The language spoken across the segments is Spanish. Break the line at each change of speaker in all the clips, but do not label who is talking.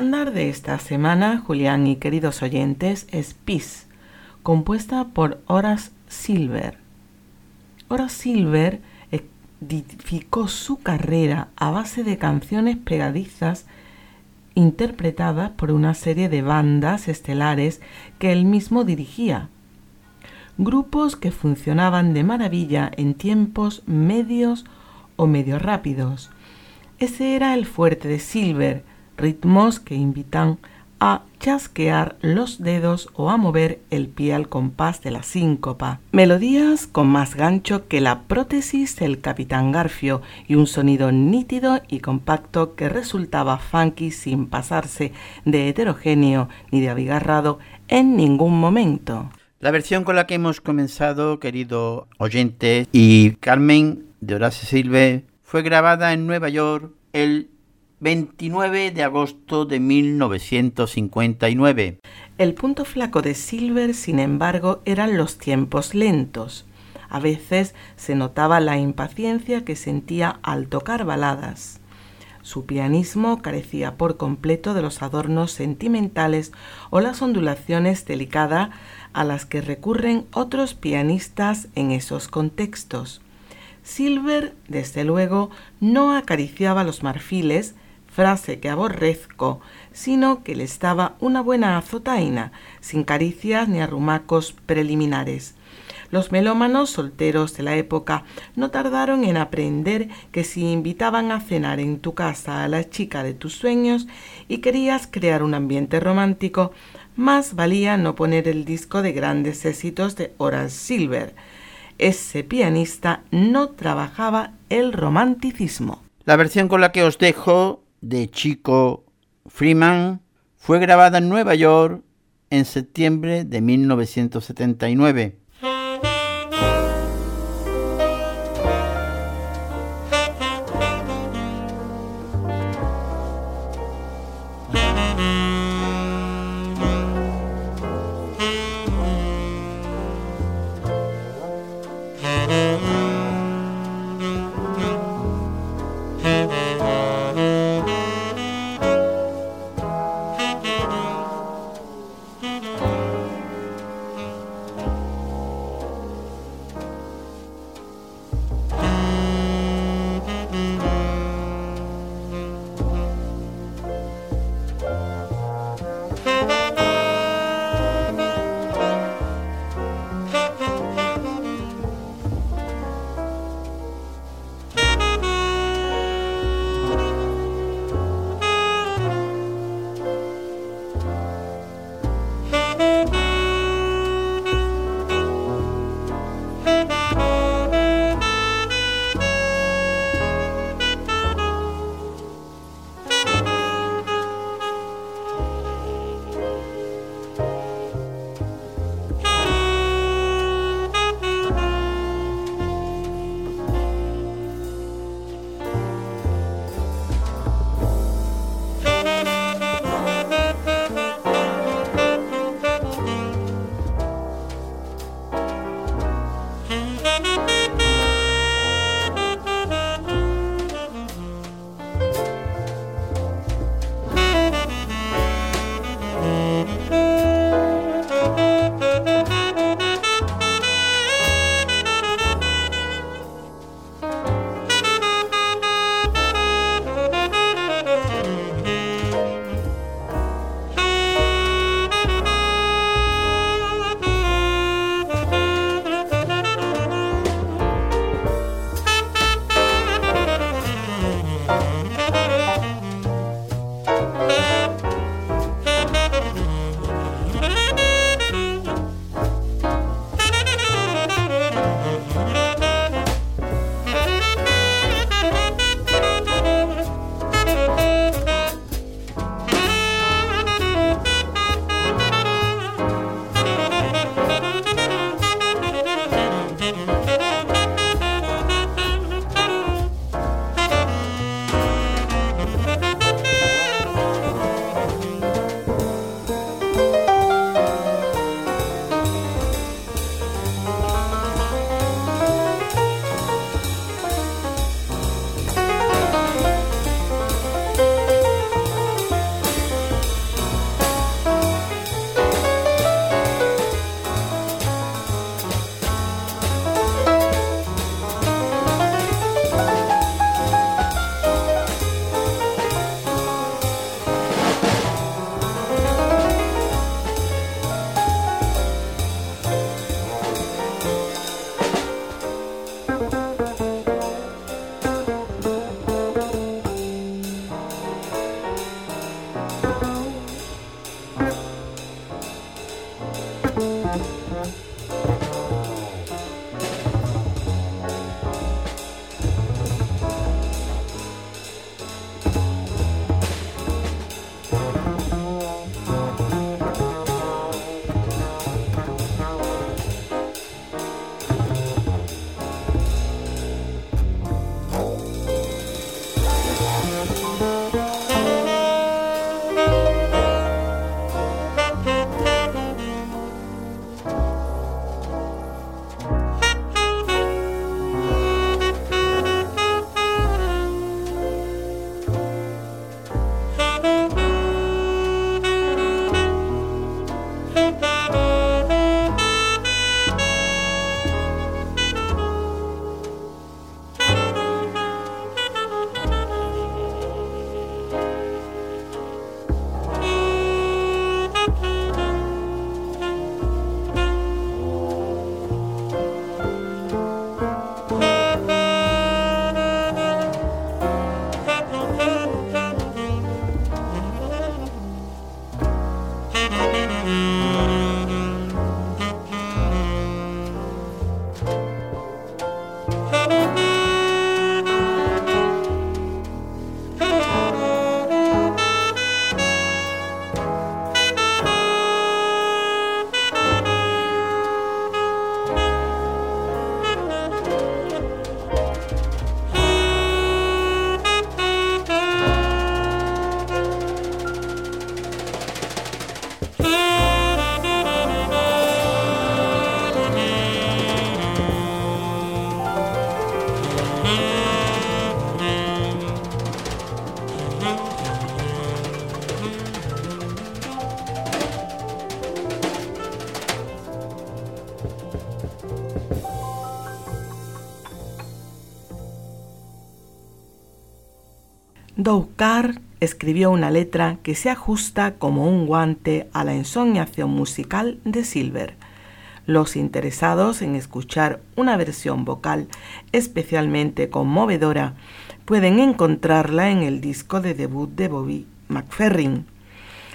Estándar de esta semana, Julián y queridos oyentes, es Peace, compuesta por Horace Silver. Horace Silver edificó su carrera a base de canciones pegadizas interpretadas por una serie de bandas estelares que él mismo dirigía. Grupos que funcionaban de maravilla en tiempos medios o medio rápidos. Ese era el fuerte de Silver, ritmos que invitan a chasquear los dedos o a mover el pie al compás de la síncopa. Melodías con más gancho que la prótesis del Capitán Garfio y un sonido nítido y compacto que resultaba funky sin pasarse de heterogéneo ni de abigarrado en ningún momento.
La versión con la que hemos comenzado, querido oyente, y Carmen de Horace Silve, fue grabada en Nueva York el 29 de agosto de 1959.
El punto flaco de Silver, sin embargo, eran los tiempos lentos. A veces se notaba la impaciencia que sentía al tocar baladas. Su pianismo carecía por completo de los adornos sentimentales o las ondulaciones delicadas a las que recurren otros pianistas en esos contextos. Silver, desde luego, no acariciaba los marfiles, frase que aborrezco, sino que le estaba una buena azotaina, sin caricias ni arrumacos preliminares. Los melómanos solteros de la época no tardaron en aprender que si invitaban a cenar en tu casa a la chica de tus sueños y querías crear un ambiente romántico, más valía no poner el disco de grandes éxitos de Horace Silver. Ese pianista no trabajaba el romanticismo.
La versión con la que os dejo de Chico Freeman fue grabada en Nueva York en septiembre de 1979.
Doukar escribió una letra que se ajusta como un guante a la ensoñación musical de Silver. Los interesados en escuchar una versión vocal especialmente conmovedora pueden encontrarla en el disco de debut de Bobby McFerrin,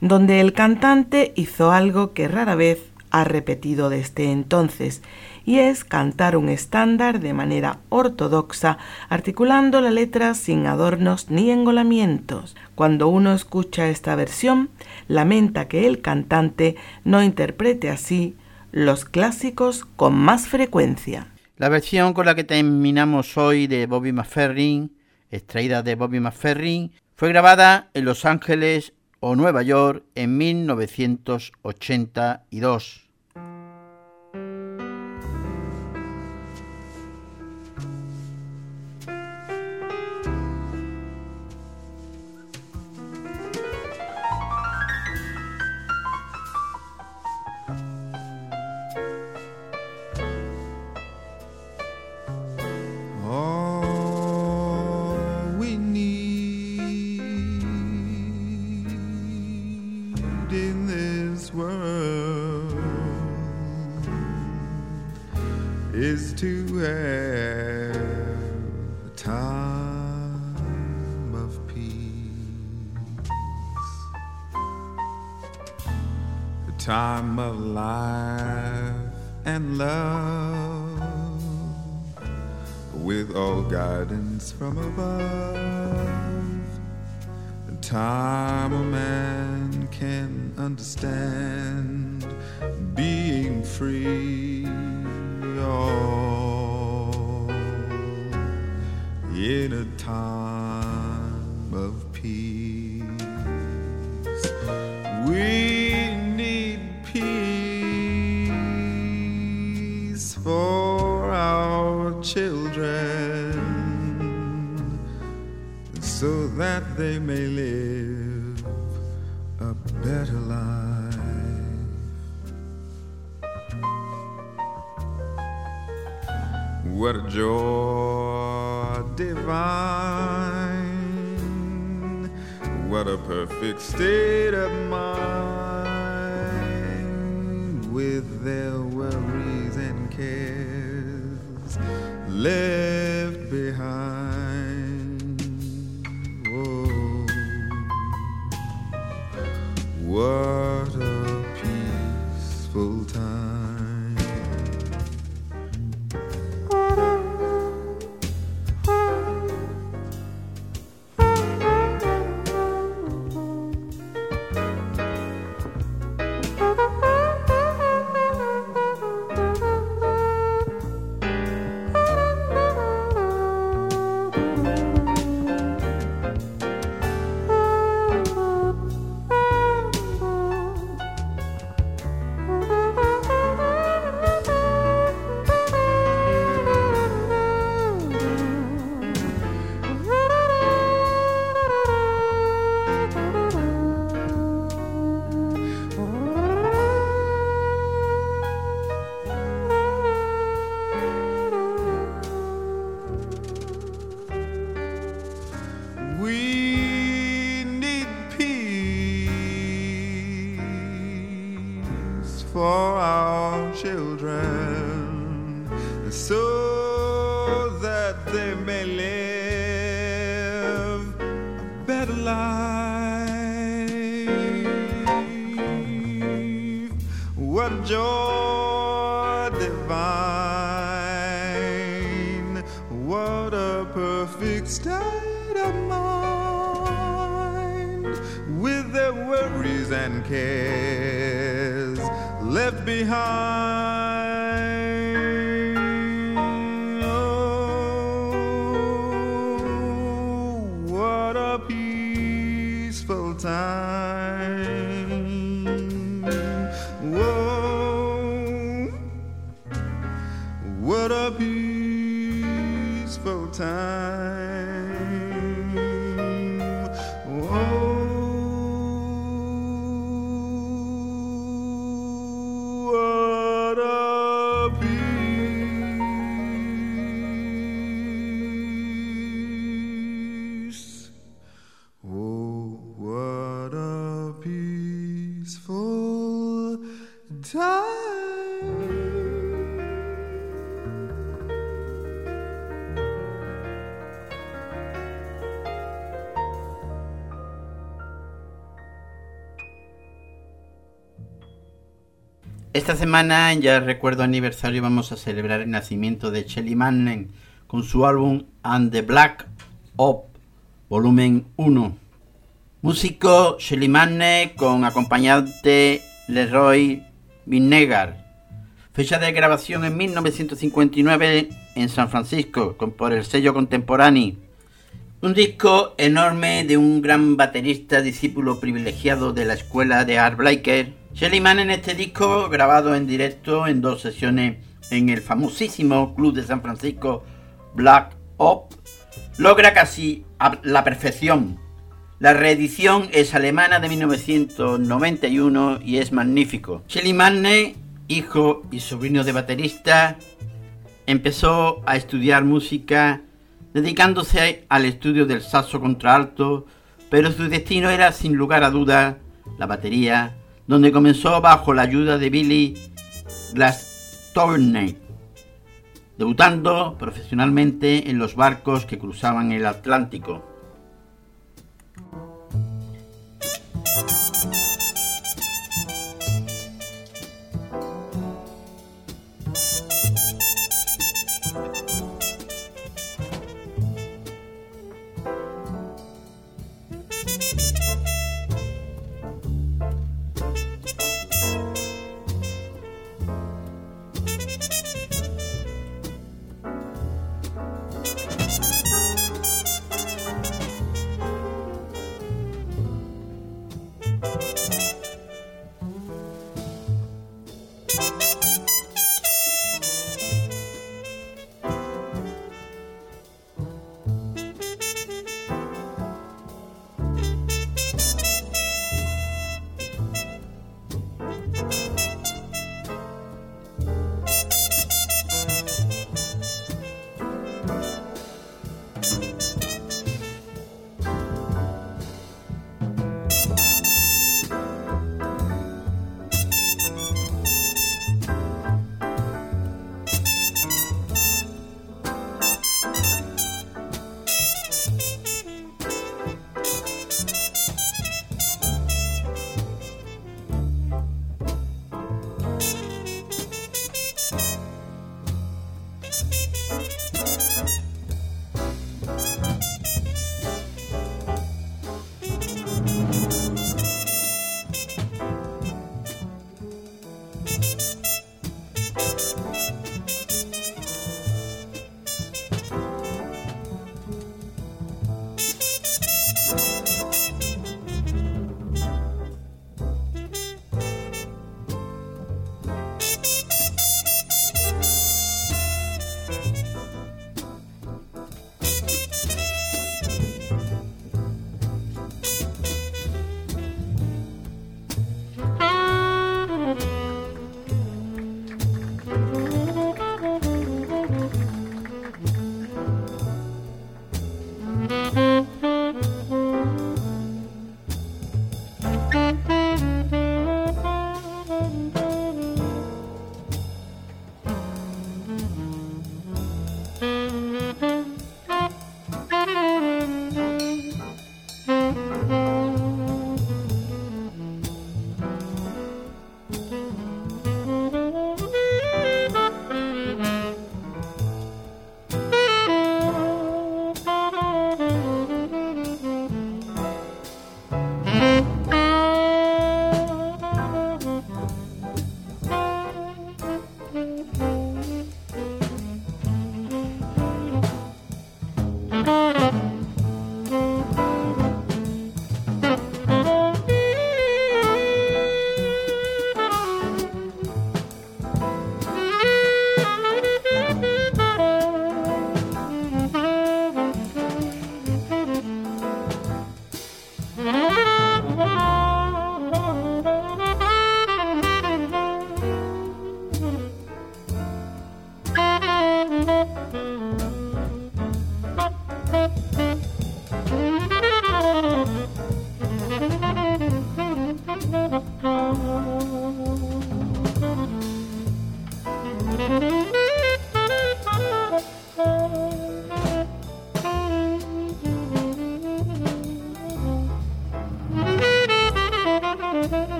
donde el cantante hizo algo que rara vez ha repetido desde entonces y es cantar un estándar de manera ortodoxa, articulando la letra sin adornos ni engolamientos. Cuando uno escucha esta versión, lamenta que el cantante no interprete así los clásicos con más frecuencia.
La versión con la que terminamos hoy de Bobby McFerrin, extraída de Bobby McFerrin, fue grabada en Los Ángeles o Nueva York en 1982.
From above. Time a man can understand being free. Oh, in a time children so that they may live a better life. What a joy divine, what a perfect state of mind. With their worries left behind. Whoa. Whoa.
Esta semana, ya recuerdo aniversario, vamos a celebrar el nacimiento de Shelly Manning con su álbum And the Black Op, volumen 1. Músico Shelly Manning con acompañante Leroy Vinegar. Fecha de grabación en 1959 en San Francisco con, por el sello Contemporáneo. Un disco enorme de un gran baterista, discípulo privilegiado de la escuela de Art Blaker. Shelly Mann en este disco, grabado en directo en dos sesiones en el famosísimo club de San Francisco Black Op, logra casi la perfección. La reedición es alemana de 1991 y es magnífico. Shelly Manne, hijo y sobrino de baterista, empezó a estudiar música dedicándose al estudio del saxo contralto, pero su destino era sin lugar a duda la batería, donde comenzó bajo la ayuda de Billy Glastonbury, debutando profesionalmente en los barcos que cruzaban el Atlántico.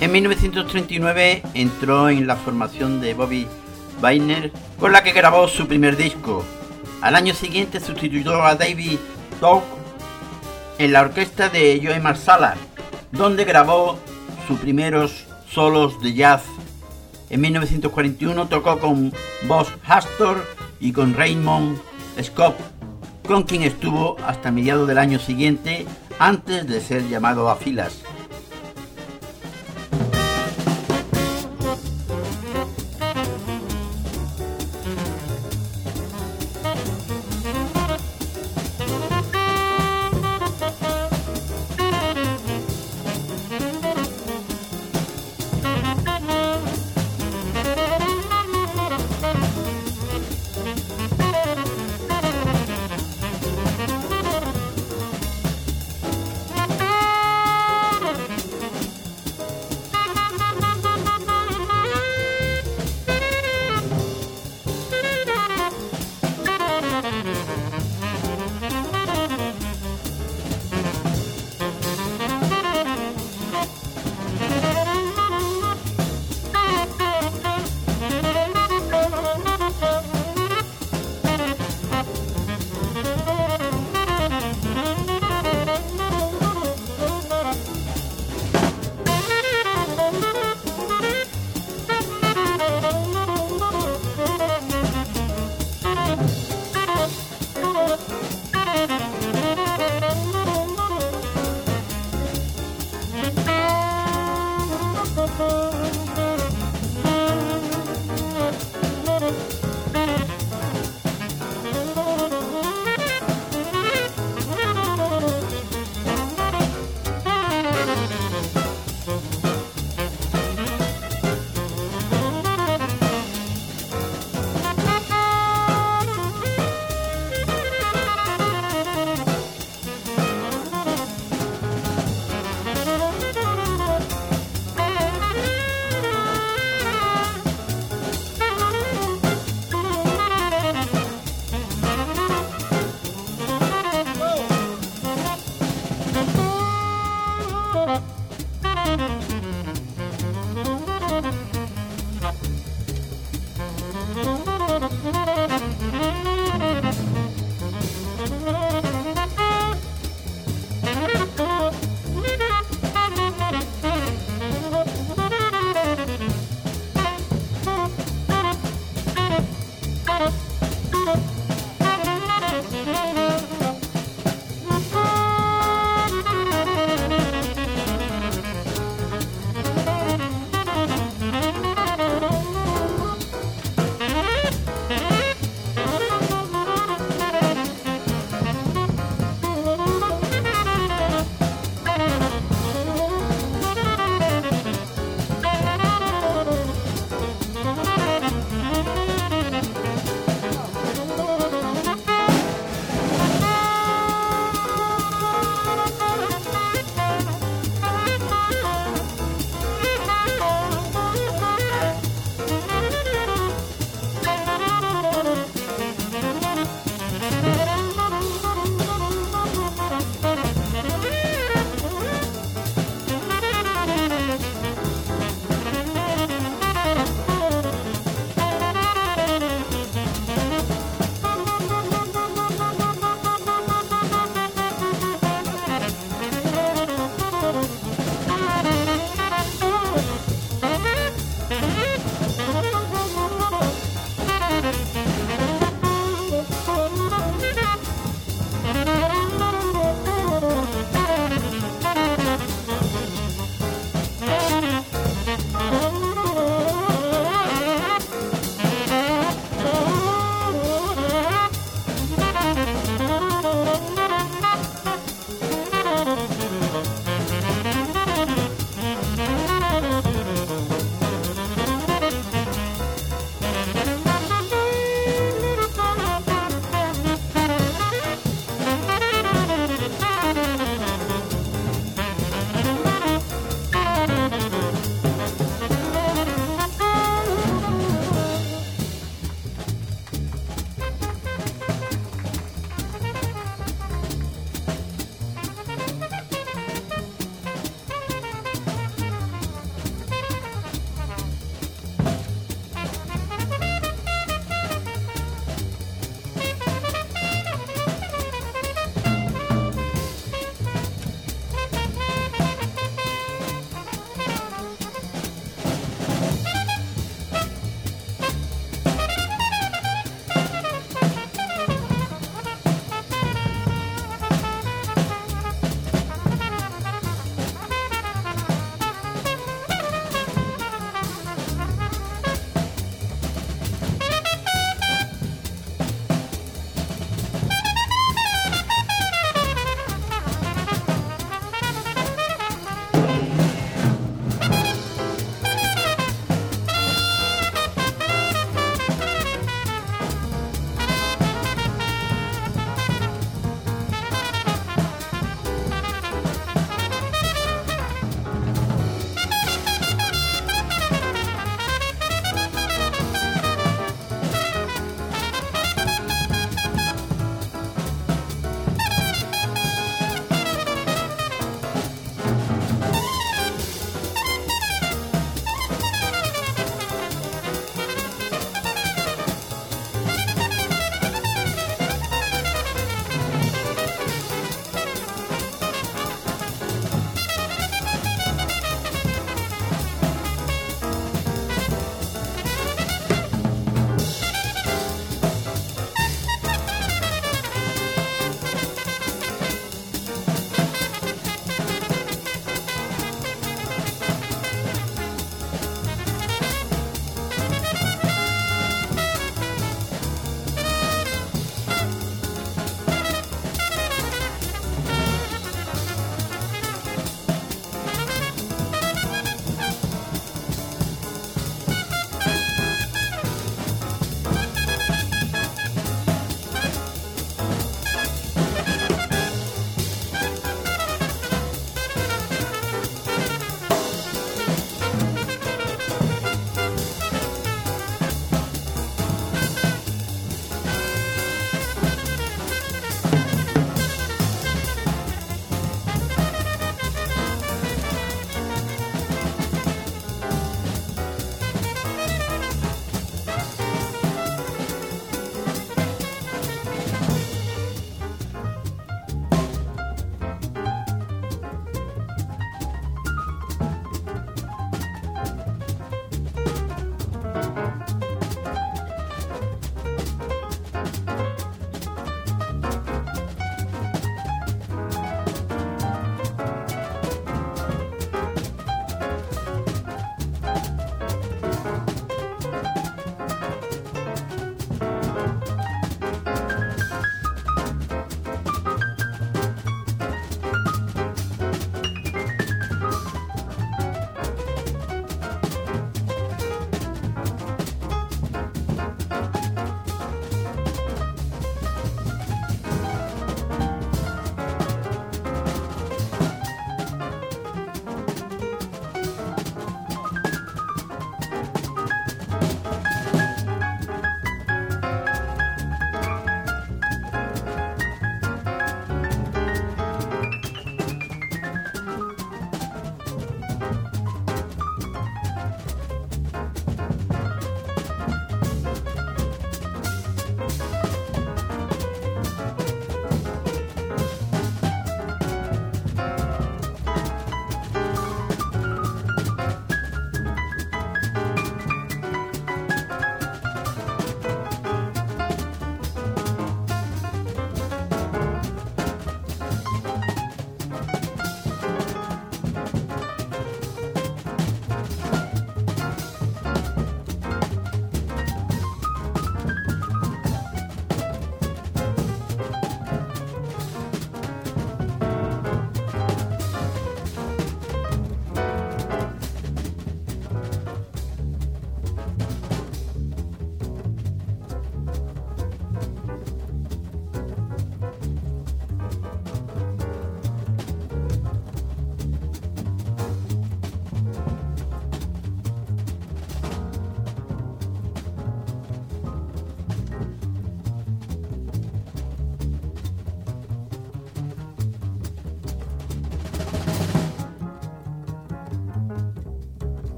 En 1939 entró en la formación de Bobby Weiner, con la que grabó su primer disco. Al año siguiente sustituyó a David Dog en la orquesta de Joe Marsala, donde grabó sus primeros solos de jazz. En 1941 tocó con Boss Hastor y con Raymond Scott, con quien estuvo hasta mediados del año siguiente antes de ser llamado a filas.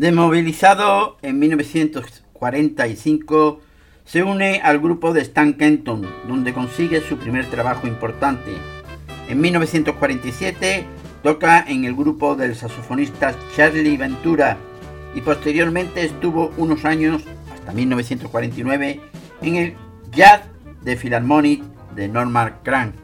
Demovilizado en 1945, se une al grupo de Stan Kenton, donde consigue su primer trabajo importante. En 1947 toca en el grupo del saxofonista Charlie Ventura y posteriormente estuvo unos años, hasta 1949, en el Jazz de Philharmonic de Norman Crank.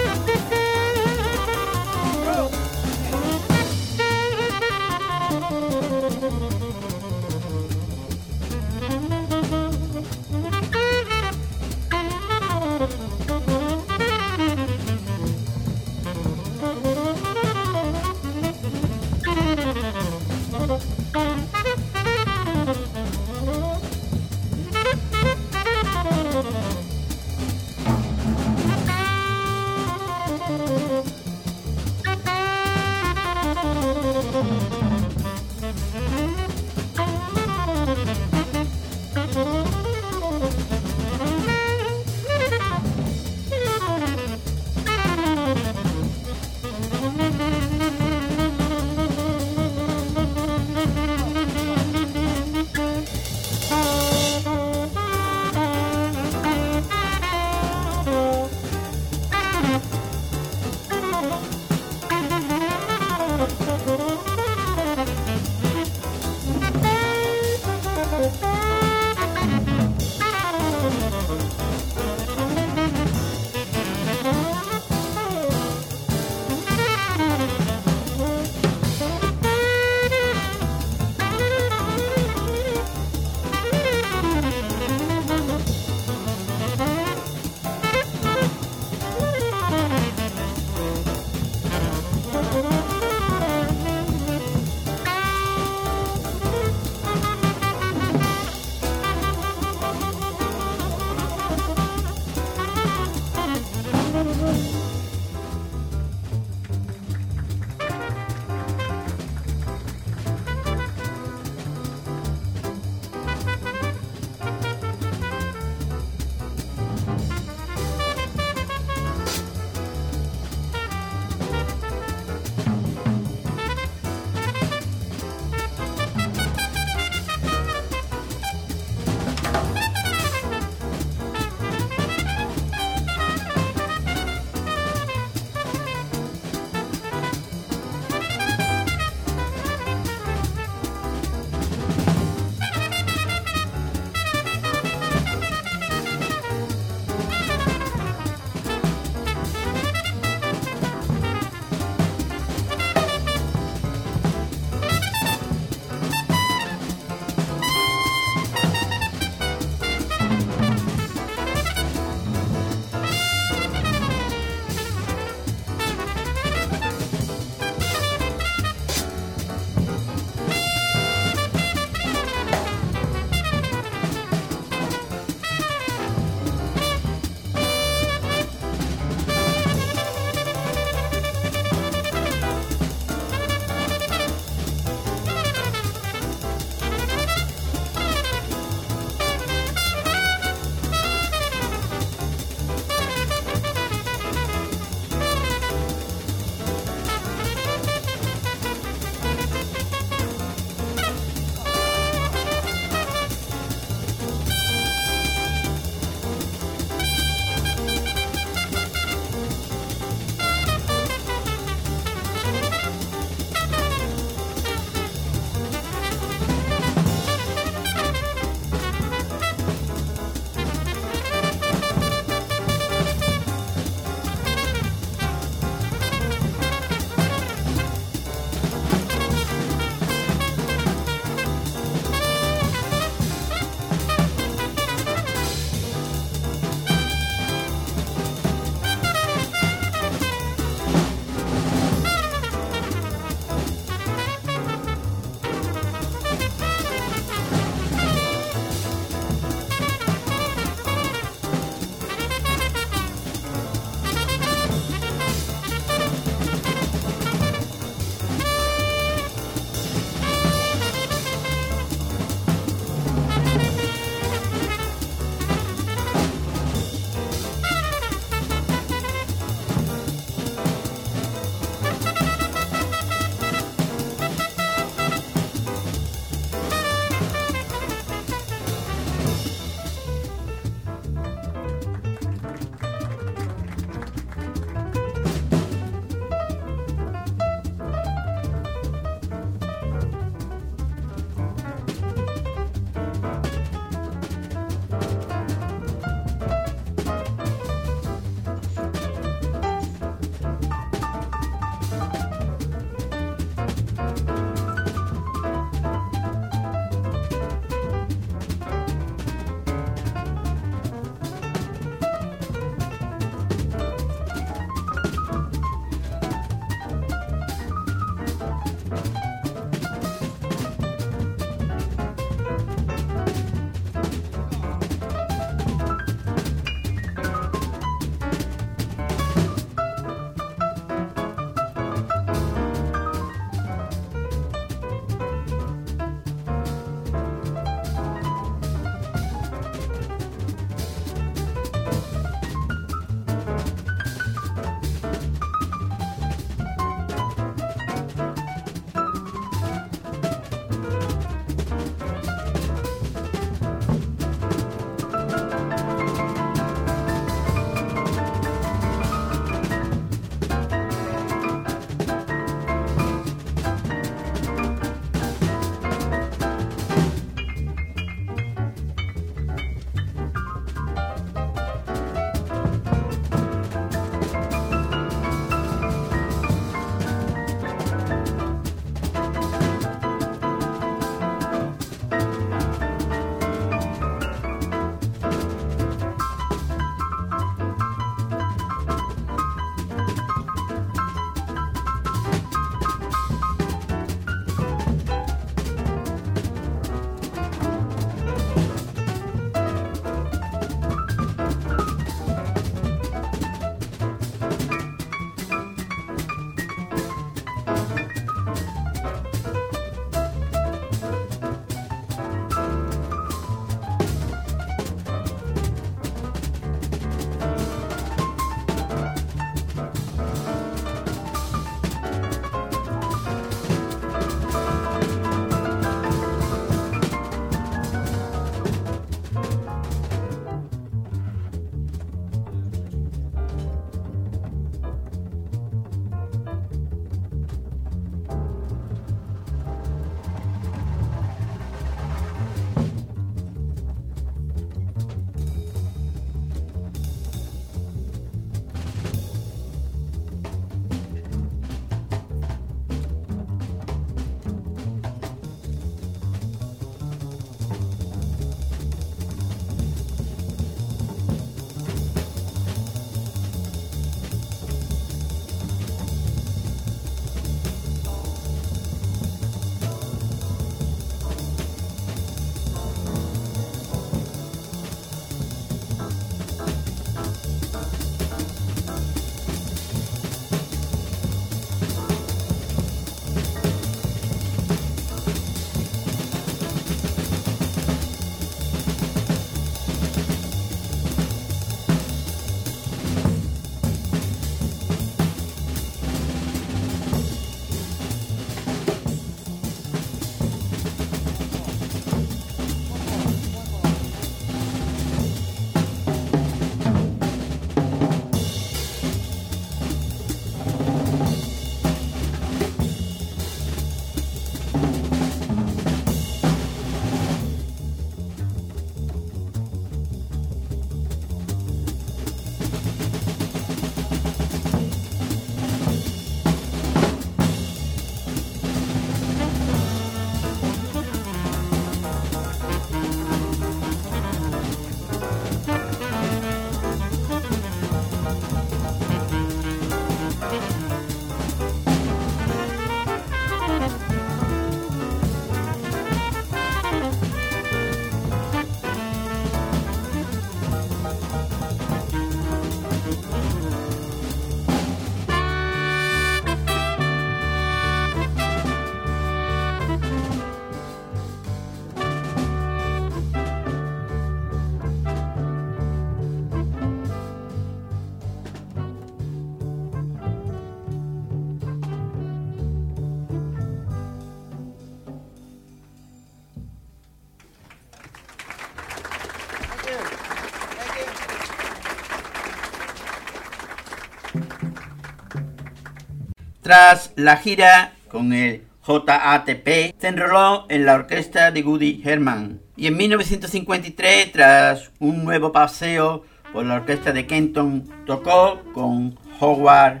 Tras la gira con el JATP, se enroló en la orquesta de Woody Herman y en 1953, tras un nuevo paseo por la orquesta de Kenton, tocó con Howard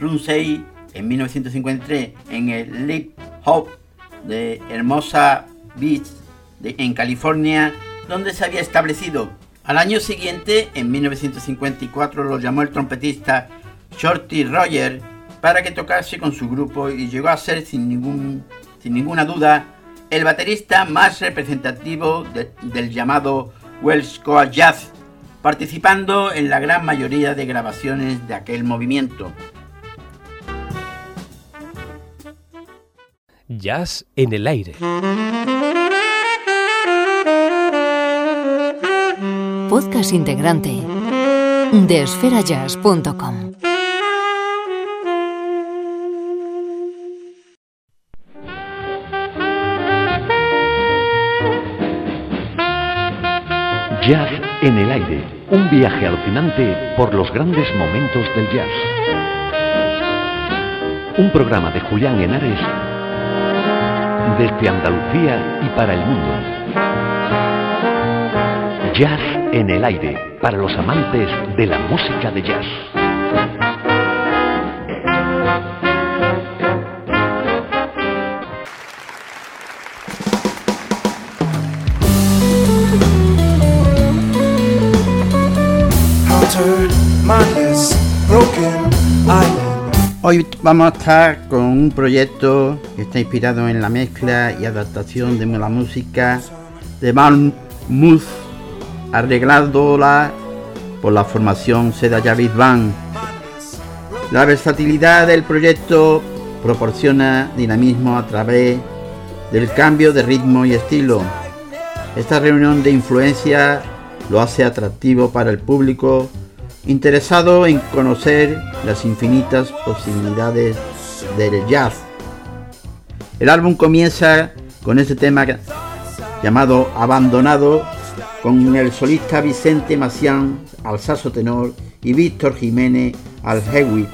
Rumsey en 1953 en el Lip Hop de Hermosa Beach en California, donde se había establecido. Al año siguiente, en 1954, lo llamó el trompetista Shorty Roger para que tocase con su grupo y llegó a ser sin, ningún, sin ninguna duda el baterista más representativo del llamado Welsh Coast Jazz, participando en la gran mayoría de grabaciones de aquel movimiento.
Jazz en el aire.
Podcast integrante de esferajazz.com.
Jazz en el aire, un viaje alucinante por los grandes momentos del jazz. Un programa de Julián Henares desde Andalucía y para el mundo. Jazz en el aire, para los amantes de la música de jazz.
Vamos a estar con un proyecto que está inspirado en la mezcla y adaptación de la música de Van Muth, arreglándola por la formación Seda Javid Band. La versatilidad del proyecto proporciona dinamismo a través del cambio de ritmo y estilo. Esta reunión de influencia lo hace atractivo para el público interesado en conocer las infinitas posibilidades del jazz. El álbum comienza con este tema llamado Abandonado, con el solista Vicente Macián al saxo tenor y Víctor Jiménez al hewitt.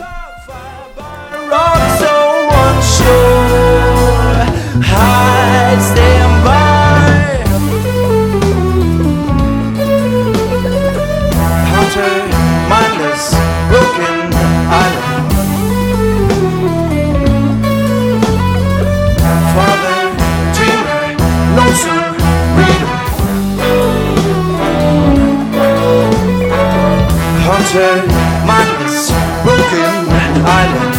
to my and island.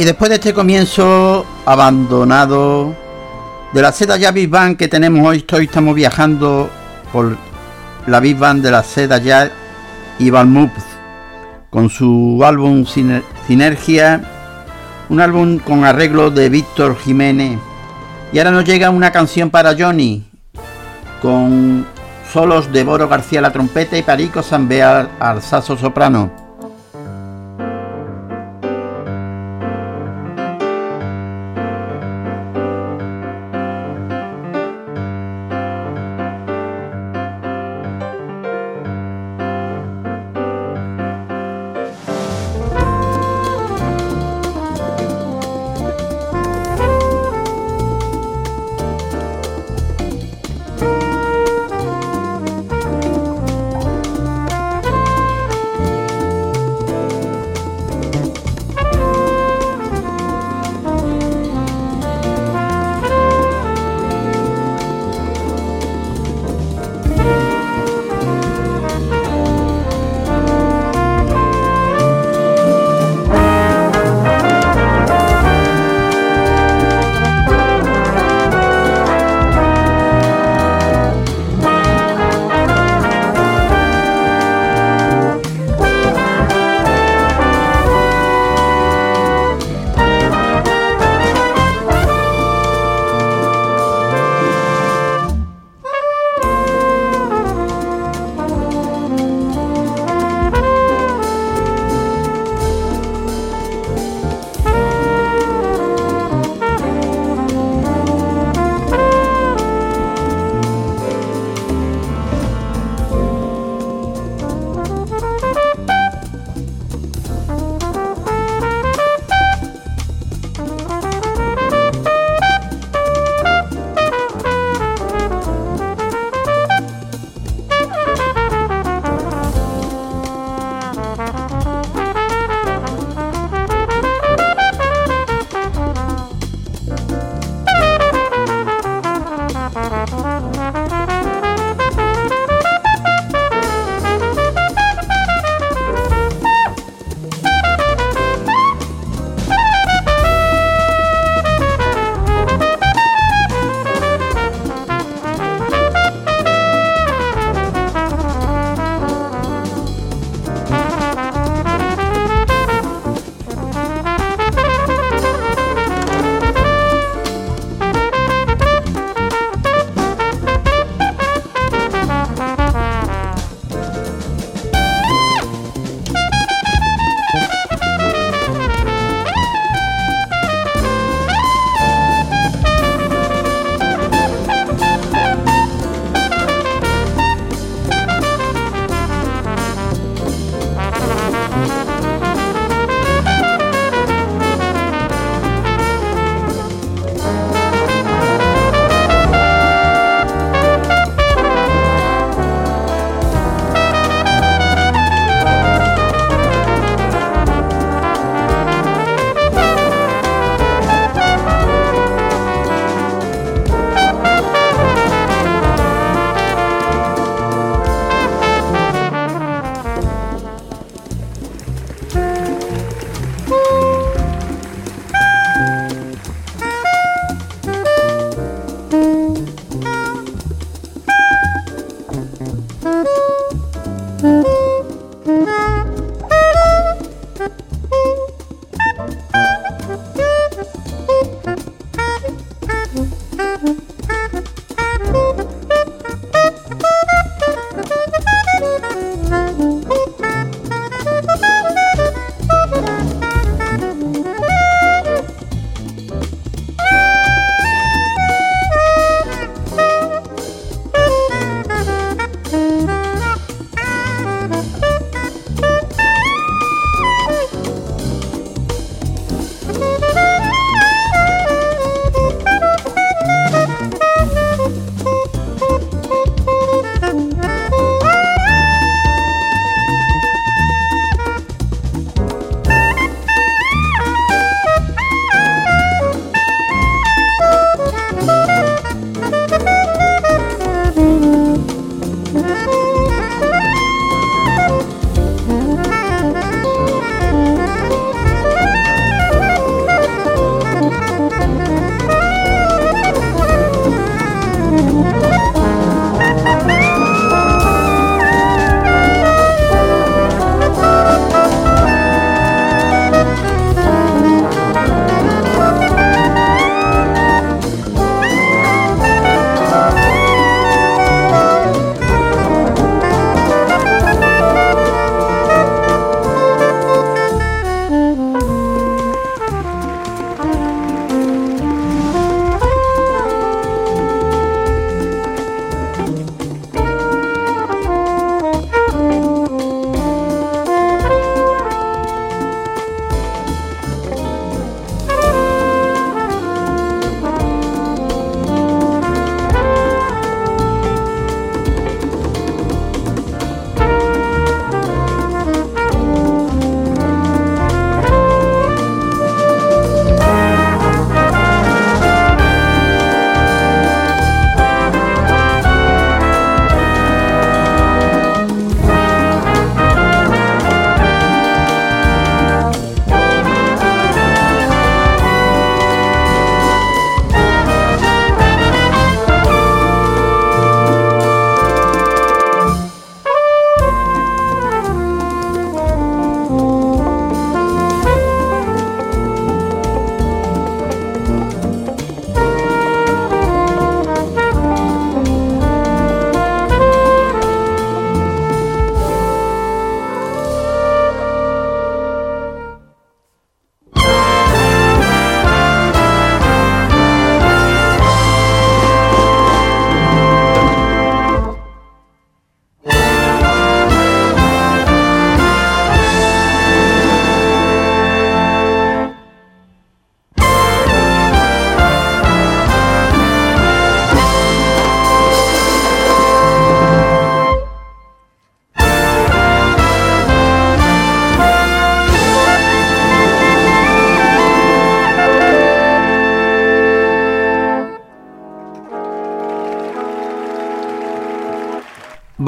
Y después de este comienzo abandonado de la seda ya Big que tenemos hoy, hoy estamos viajando por la Big de la seda ya y con su álbum Sinergia, un álbum con arreglo de Víctor Jiménez. Y ahora nos llega una canción para Johnny, con solos de Boro García la trompeta y Perico Zambea al saso soprano.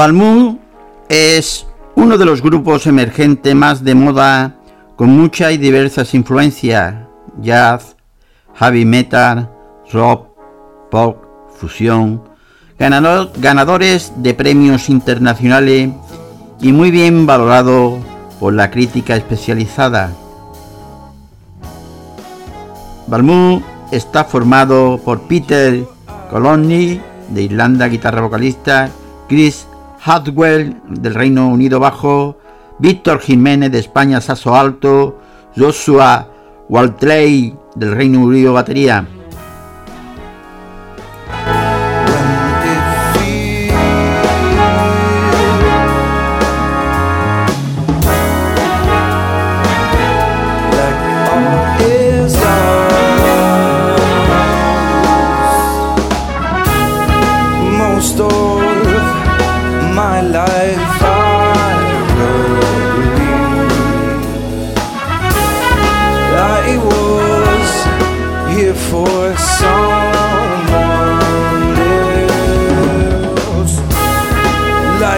Balmú es uno de los grupos emergentes más de moda con muchas y diversas influencias, jazz, heavy metal, rock, pop, fusión, ganadores de premios internacionales y muy bien valorado por la crítica especializada. Balmú está formado por Peter Colony, de Irlanda, guitarra vocalista, Chris Hadwell del Reino Unido bajo, Víctor Jiménez de España saso alto, Joshua Waltley del Reino Unido batería.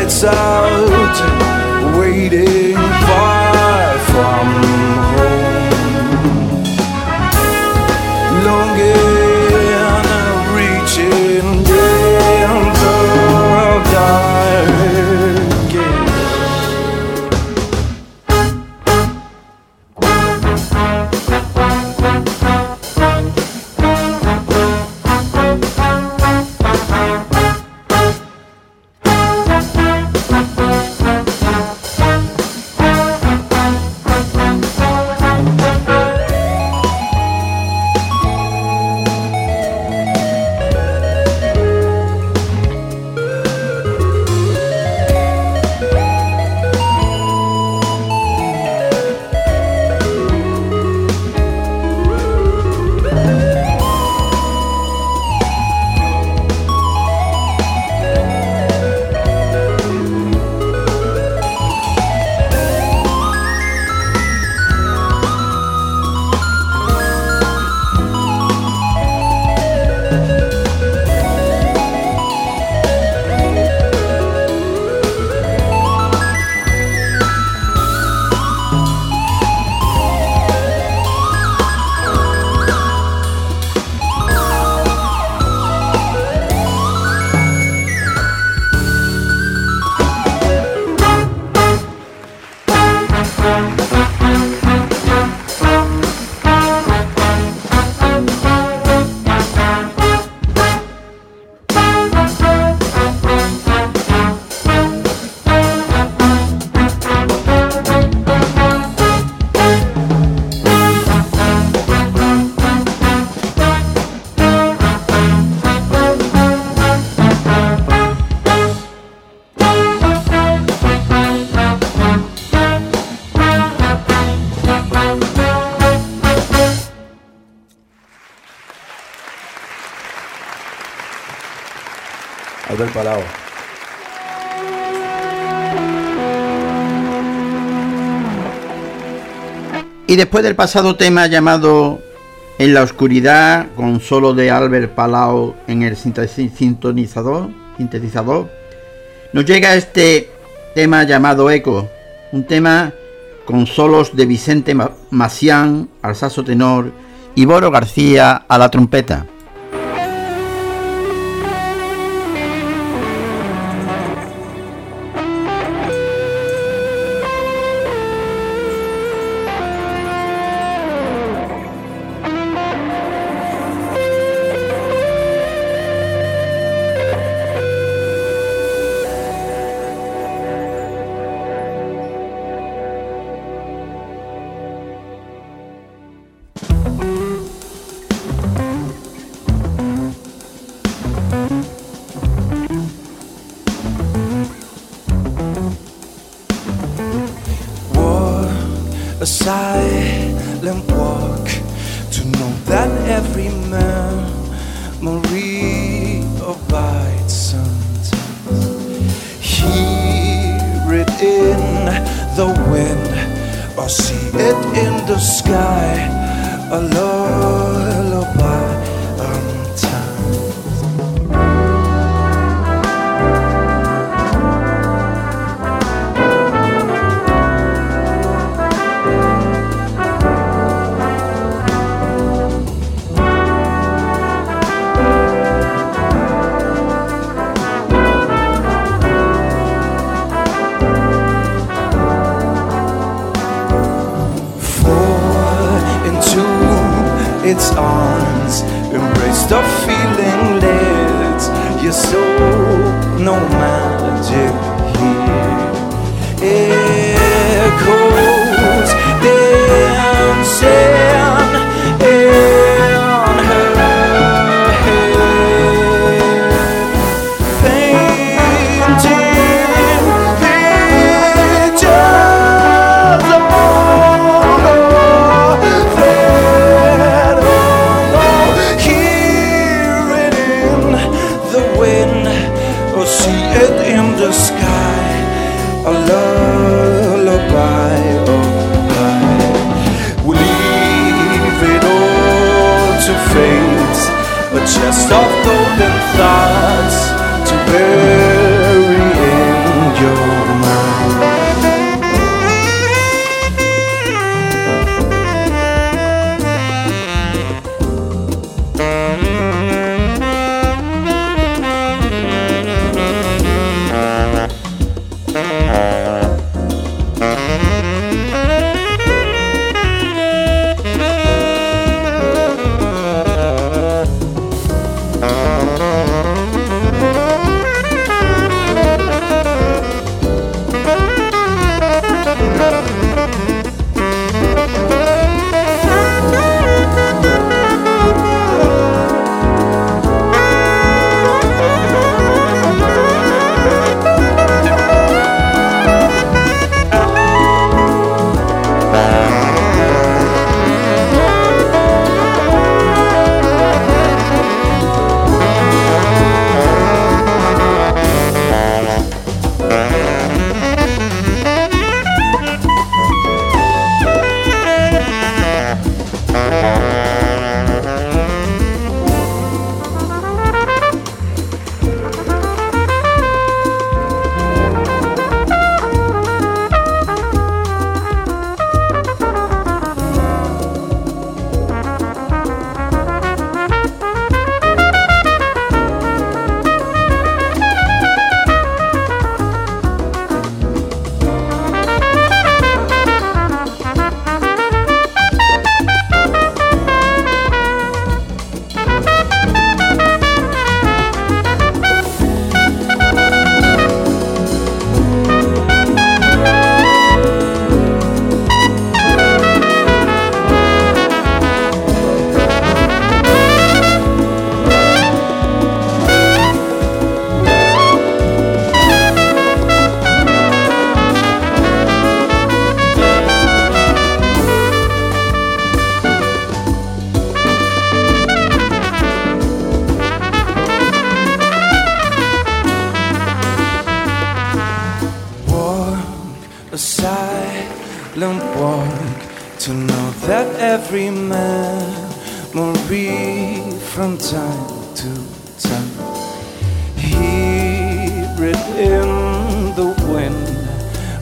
lights out. Y después del pasado tema llamado En la oscuridad, con solo de Albert Palau en el sintetizador, sintetizador, nos llega este tema llamado Eco, un tema con solos de Vicente Macián al saso tenor y Boro García a la trompeta.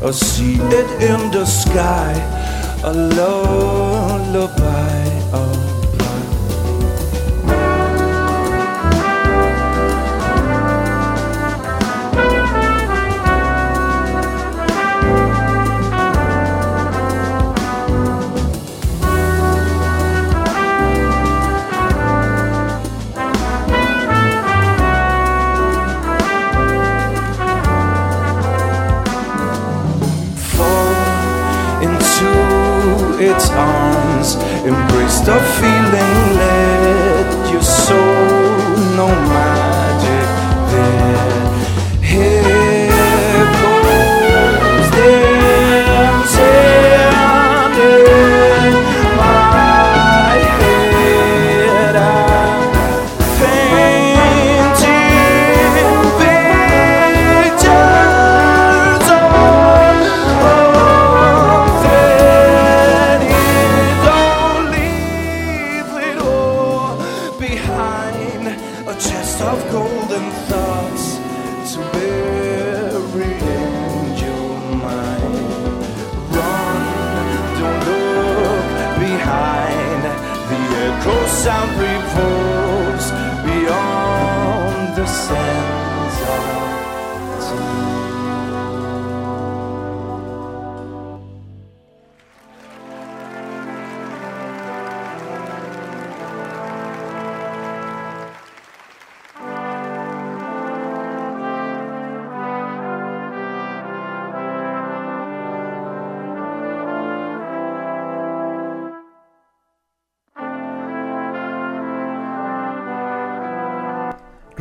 I see it in the sky. A lullaby. a feeling, let your soul know my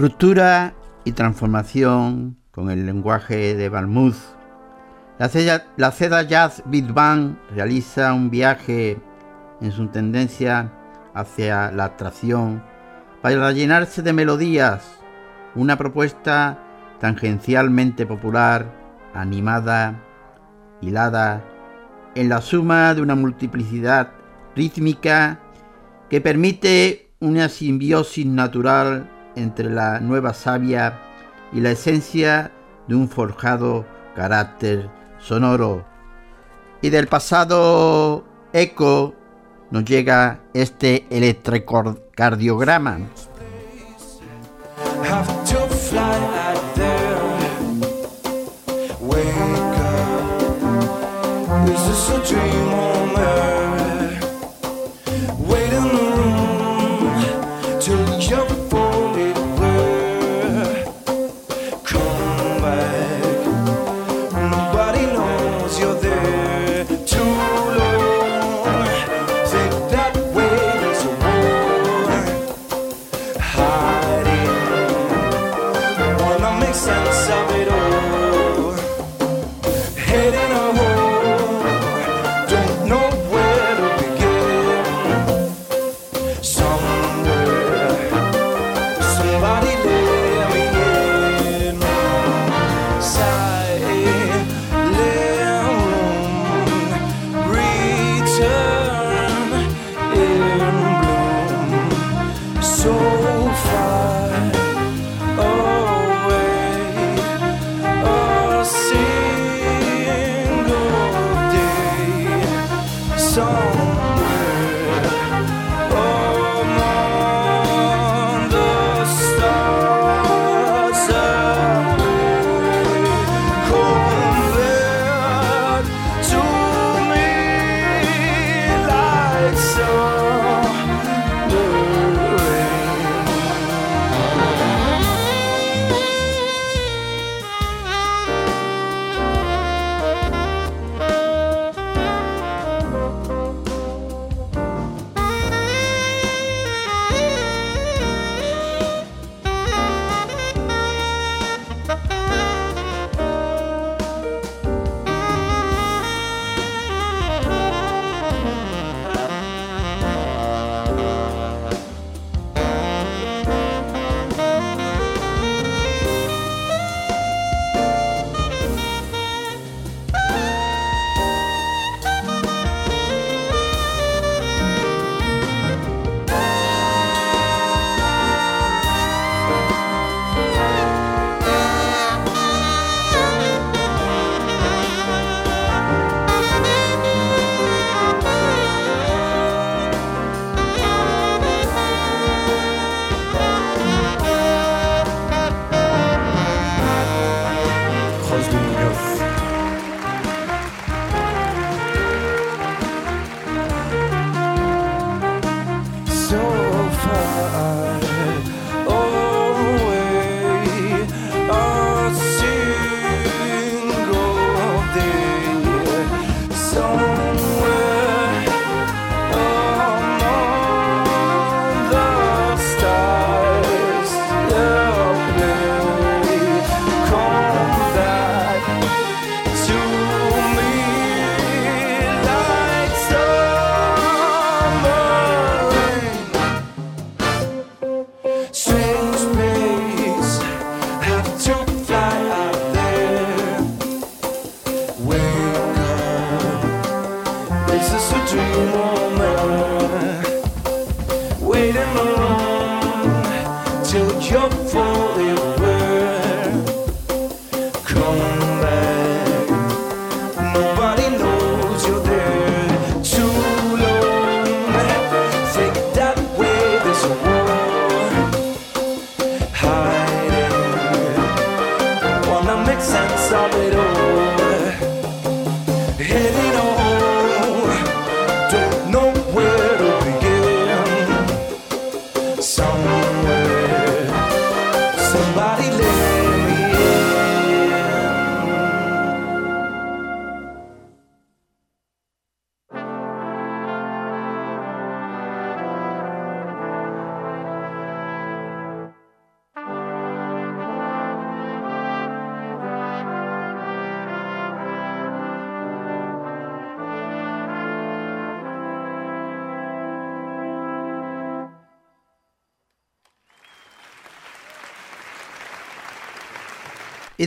Ruptura y transformación con el lenguaje de Balmuth. La Ceda Jazz Big Band realiza un viaje en su tendencia hacia la abstracción para llenarse de melodías, una propuesta tangencialmente popular, animada, hilada, en la suma de una multiplicidad rítmica que permite una simbiosis natural entre la nueva savia y la esencia de un forjado carácter sonoro. Y del pasado eco nos llega este electrocardiograma.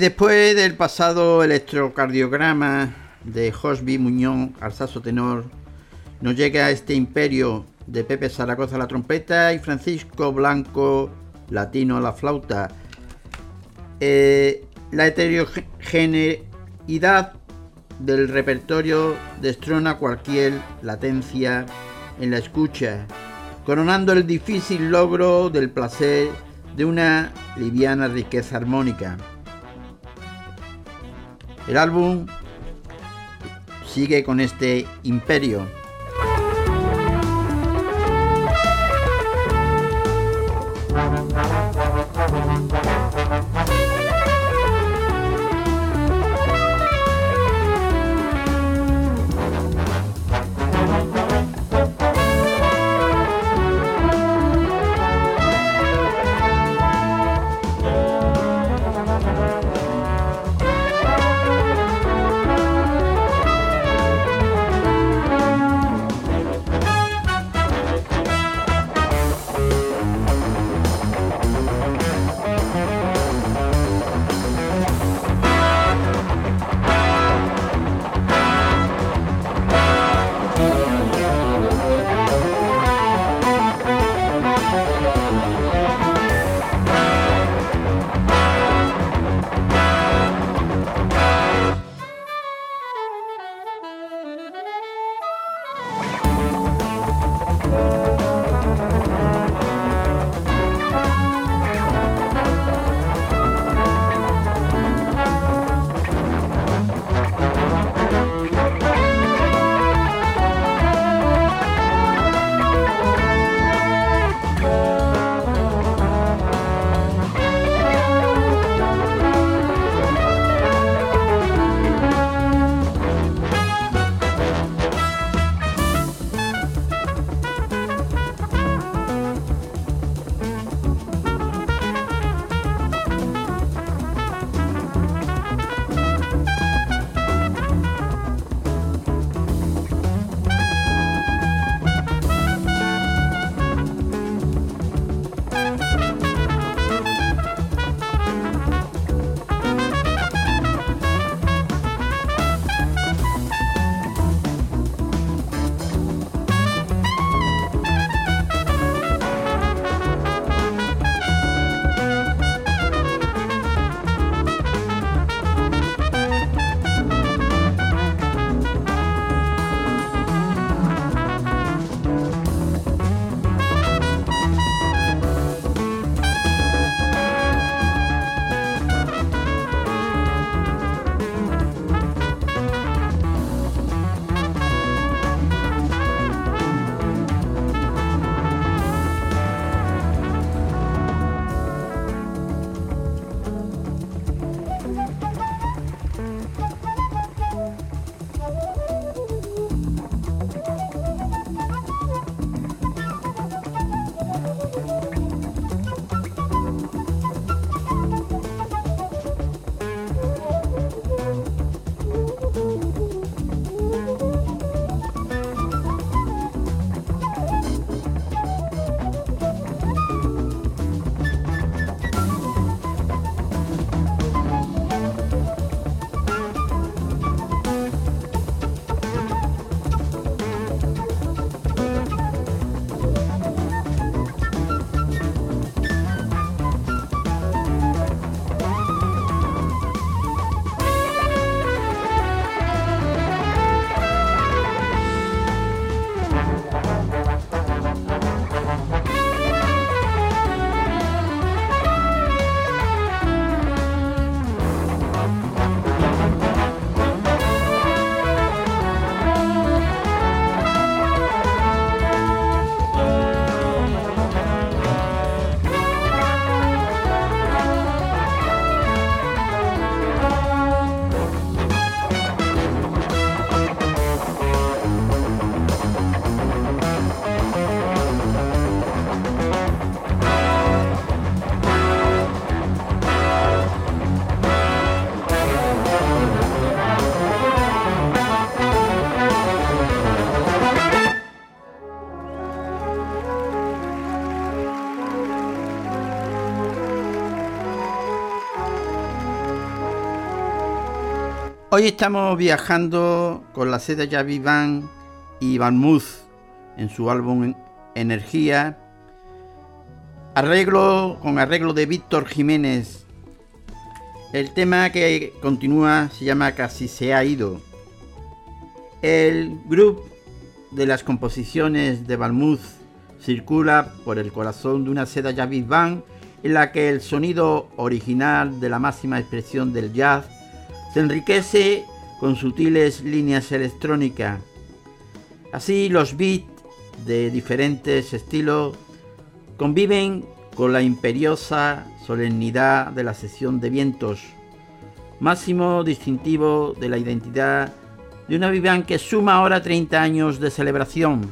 Después del pasado electrocardiograma de Josby Muñoz al saxo tenor, nos llega este imperio de Pepe Zaragoza la trompeta y Francisco Blanco latino la flauta. Eh, la heterogeneidad del repertorio destrona cualquier latencia en la escucha, coronando el difícil logro del placer de una liviana riqueza armónica. El álbum sigue con este imperio. Hoy estamos viajando con la seda Javi Van y Van Muth en su álbum Energía. Arreglo con arreglo de Víctor Jiménez. El tema que continúa se llama Casi se ha ido. El grupo de las composiciones de Muth circula por el corazón de una seda Javi Van en la que el sonido original de la máxima expresión del jazz se enriquece con sutiles líneas electrónicas. Así los beats de diferentes estilos conviven con la imperiosa solemnidad de la sesión de vientos, máximo distintivo de la identidad de una Vivian que suma ahora 30 años de celebración.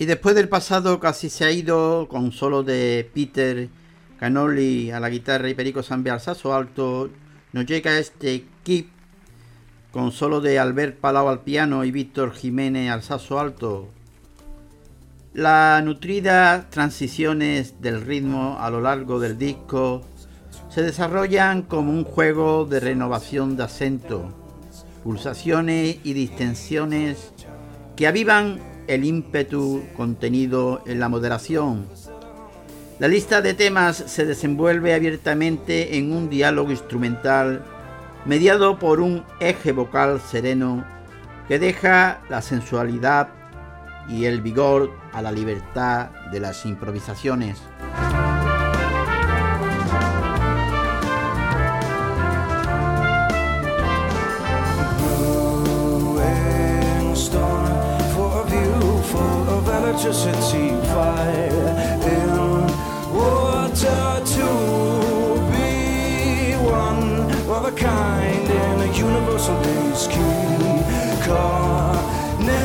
Y después del pasado casi se ha ido con solo de Peter Canoli a la guitarra y Perico Zambe al saxo alto, nos llega este kip con solo de Albert Palau al piano y Víctor Jiménez al saxo alto. Las nutridas transiciones del ritmo a lo largo del disco se desarrollan como un juego de renovación de acento, pulsaciones y distensiones que avivan el ímpetu contenido en la moderación. La lista de temas se desenvuelve abiertamente en un diálogo instrumental mediado por un eje vocal sereno que deja la sensualidad y el vigor a la libertad de las improvisaciones.
Universal base key connection.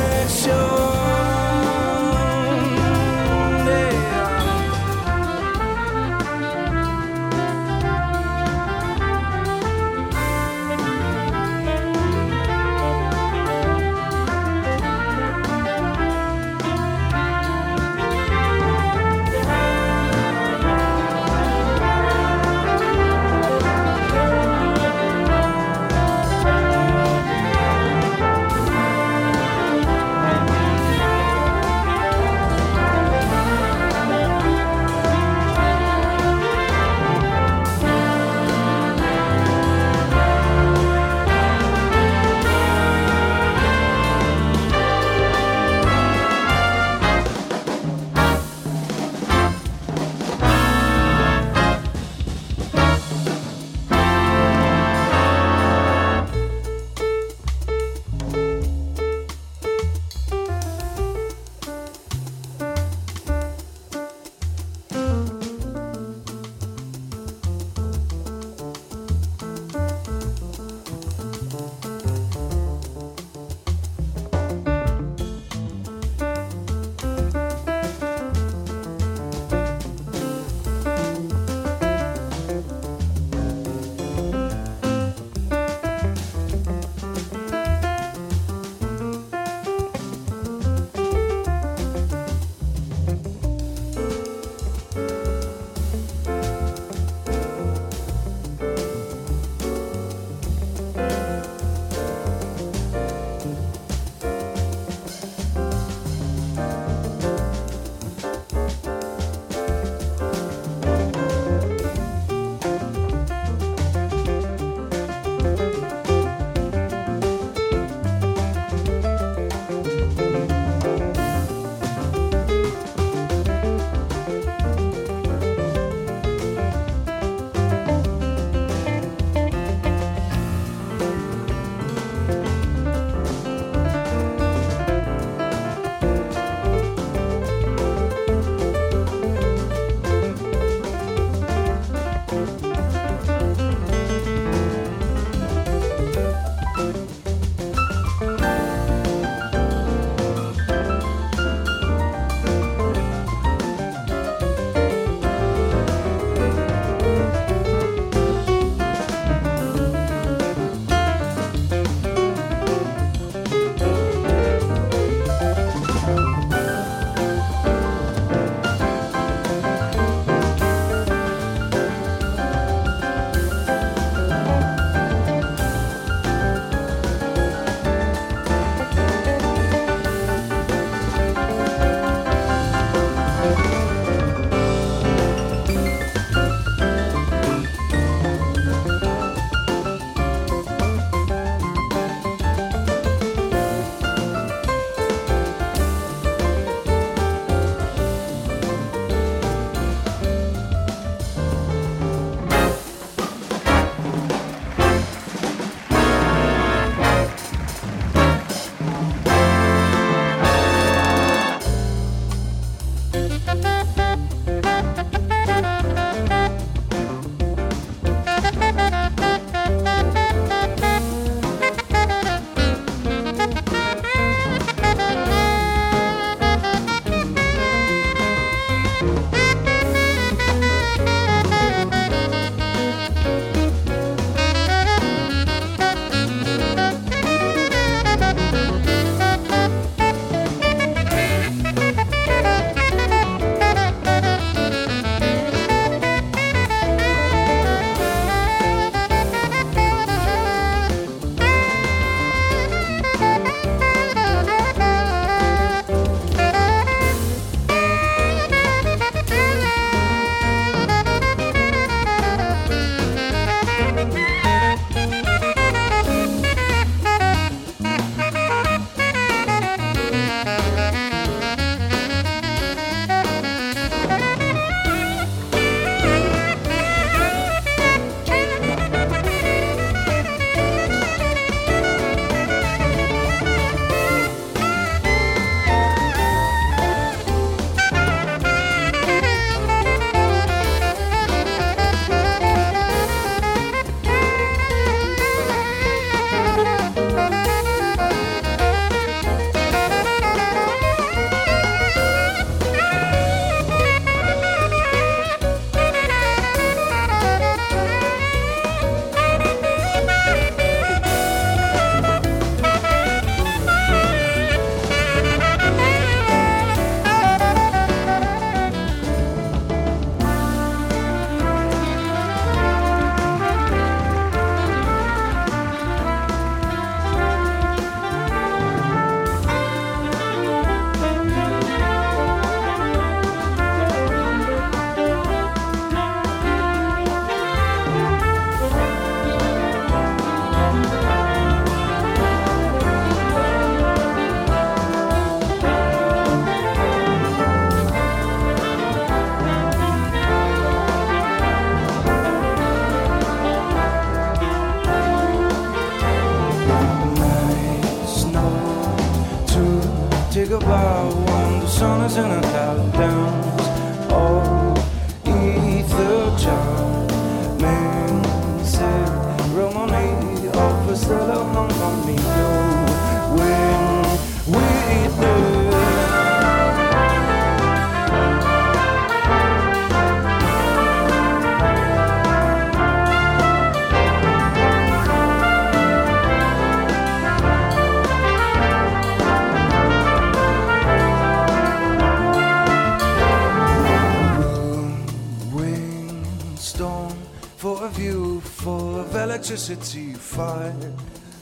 Electricity, fire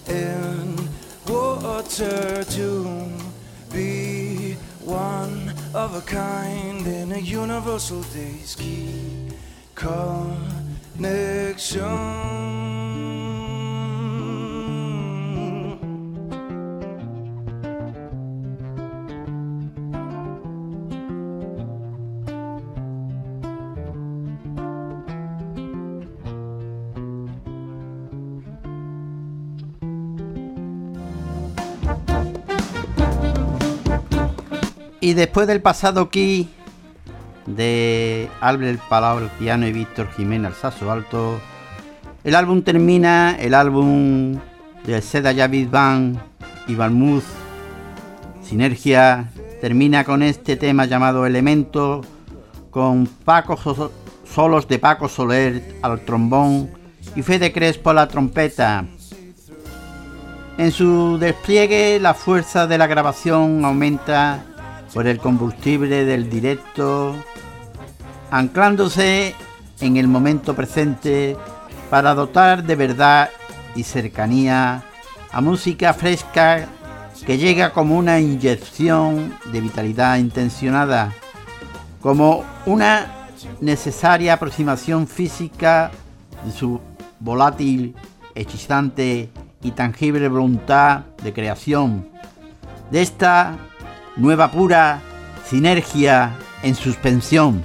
and water to be one of a kind in a universal day's key connection.
Y después del pasado aquí de Albert Palau al piano y Víctor Jiménez al saxo alto, el álbum termina, el álbum de Seda Javid Band y Balmuth, Sinergia, termina con este tema llamado Elemento, con Paco So- solos de Paco Soler al trombón y Fede Crespo a la trompeta. En su despliegue la fuerza de la grabación aumenta por el combustible del directo, anclándose en el momento presente para dotar de verdad y cercanía a música fresca que llega como una inyección de vitalidad intencionada, como una necesaria aproximación física de su volátil, hechizante y tangible voluntad de creación. De esta nueva pura sinergia en suspensión.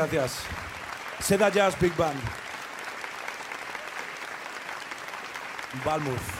Gracias. Seda Jazz Big Band. Balmouth.